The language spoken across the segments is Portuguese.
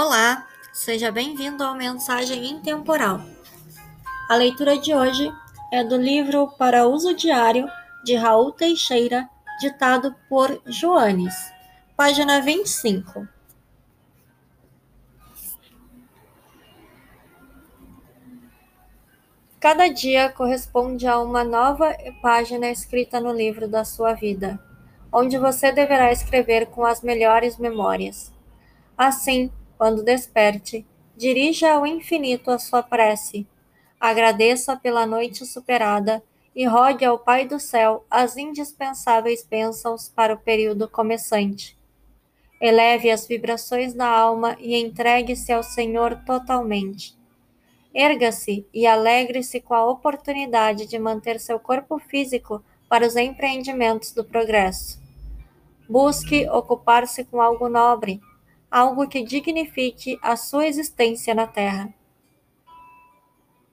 Olá, seja bem-vindo ao Mensagem Intemporal. A leitura de hoje é do livro Para Uso Diário de Raul Teixeira, ditado por Joanes, página 25. Cada dia corresponde a uma nova página escrita no livro da sua vida, onde você deverá escrever com as melhores memórias. Assim, quando desperte, dirija ao infinito a sua prece. Agradeça pela noite superada e rogue ao Pai do céu as indispensáveis bênçãos para o período começante. Eleve as vibrações da alma e entregue-se ao Senhor totalmente. Erga-se e alegre-se com a oportunidade de manter seu corpo físico para os empreendimentos do progresso. Busque ocupar-se com algo nobre, algo que dignifique a sua existência na Terra.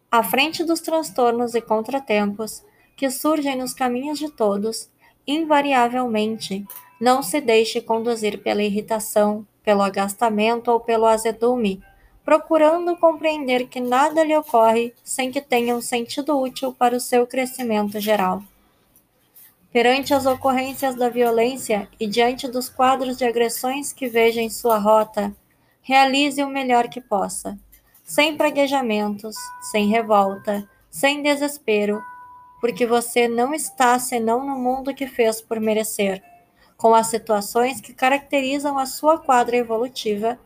À frente dos transtornos e contratempos que surgem nos caminhos de todos, invariavelmente, não se deixe conduzir pela irritação, pelo agastamento ou pelo azedume, procurando compreender que nada lhe ocorre sem que tenha um sentido útil para o seu crescimento geral. Perante as ocorrências da violência e diante dos quadros de agressões que veja em sua rota, realize o melhor que possa, sem praguejamentos, sem revolta, sem desespero, porque você não está senão no mundo que fez por merecer, com as situações que caracterizam a sua quadra evolutiva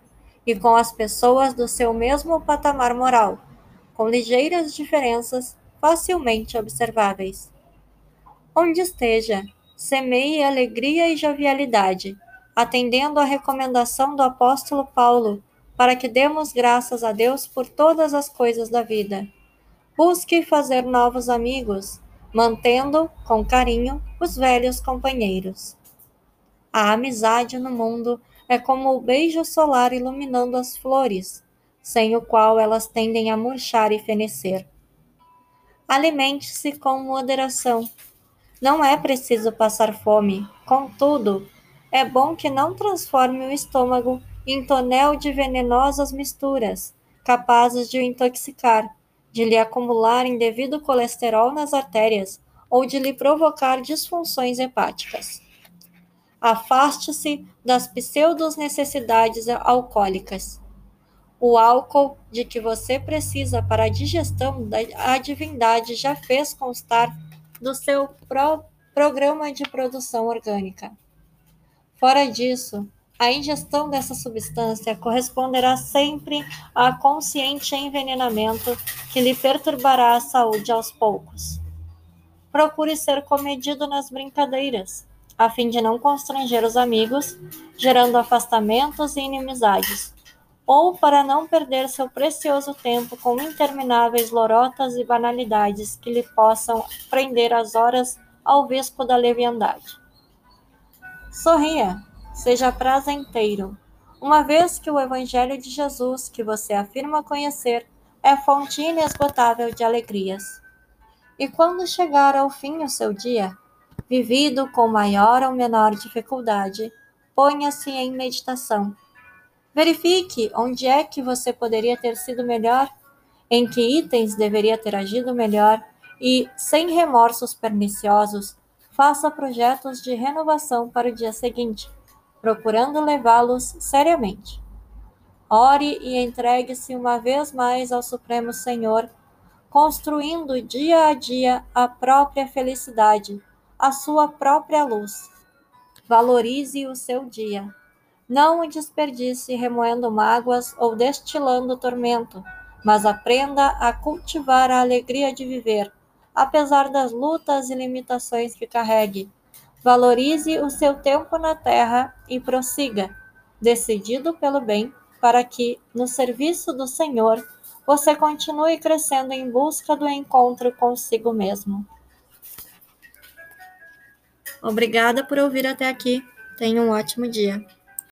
e com as pessoas do seu mesmo patamar moral, com ligeiras diferenças facilmente observáveis. Onde esteja, semeie alegria e jovialidade, atendendo à recomendação do apóstolo Paulo para que demos graças a Deus por todas as coisas da vida. Busque fazer novos amigos, mantendo, com carinho, os velhos companheiros. A amizade no mundo é como o beijo solar iluminando as flores, sem o qual elas tendem a murchar e fenecer. Alimente-se com moderação não é preciso passar fome, contudo, é bom que não transforme o estômago em tonel de venenosas misturas, capazes de o intoxicar, de lhe acumular indevido colesterol nas artérias ou de lhe provocar disfunções hepáticas. Afaste-se das pseudos necessidades alcoólicas. O álcool de que você precisa para a digestão da divindade já fez constar do seu pro programa de produção orgânica. Fora disso, a ingestão dessa substância corresponderá sempre a consciente envenenamento que lhe perturbará a saúde aos poucos. Procure ser comedido nas brincadeiras, a fim de não constranger os amigos, gerando afastamentos e inimizades, ou para não perder seu precioso tempo com intermináveis lorotas e banalidades que lhe possam prender as horas ao visco da leviandade. Sorria, seja prazenteiro, uma vez que o Evangelho de Jesus, que você afirma conhecer, é fonte inesgotável de alegrias. E quando chegar ao fim o seu dia, vivido com maior ou menor dificuldade, ponha-se em meditação Verifique onde é que você poderia ter sido melhor, em que itens deveria ter agido melhor e, sem remorsos perniciosos, faça projetos de renovação para o dia seguinte, procurando levá-los seriamente. Ore e entregue-se uma vez mais ao Supremo Senhor, construindo dia a dia a própria felicidade, a sua própria luz. Valorize o seu dia. Não o desperdice remoendo mágoas ou destilando tormento, mas aprenda a cultivar a alegria de viver, apesar das lutas e limitações que carregue. Valorize o seu tempo na terra e prossiga, decidido pelo bem, para que, no serviço do Senhor, você continue crescendo em busca do encontro consigo mesmo. Obrigada por ouvir até aqui. Tenha um ótimo dia.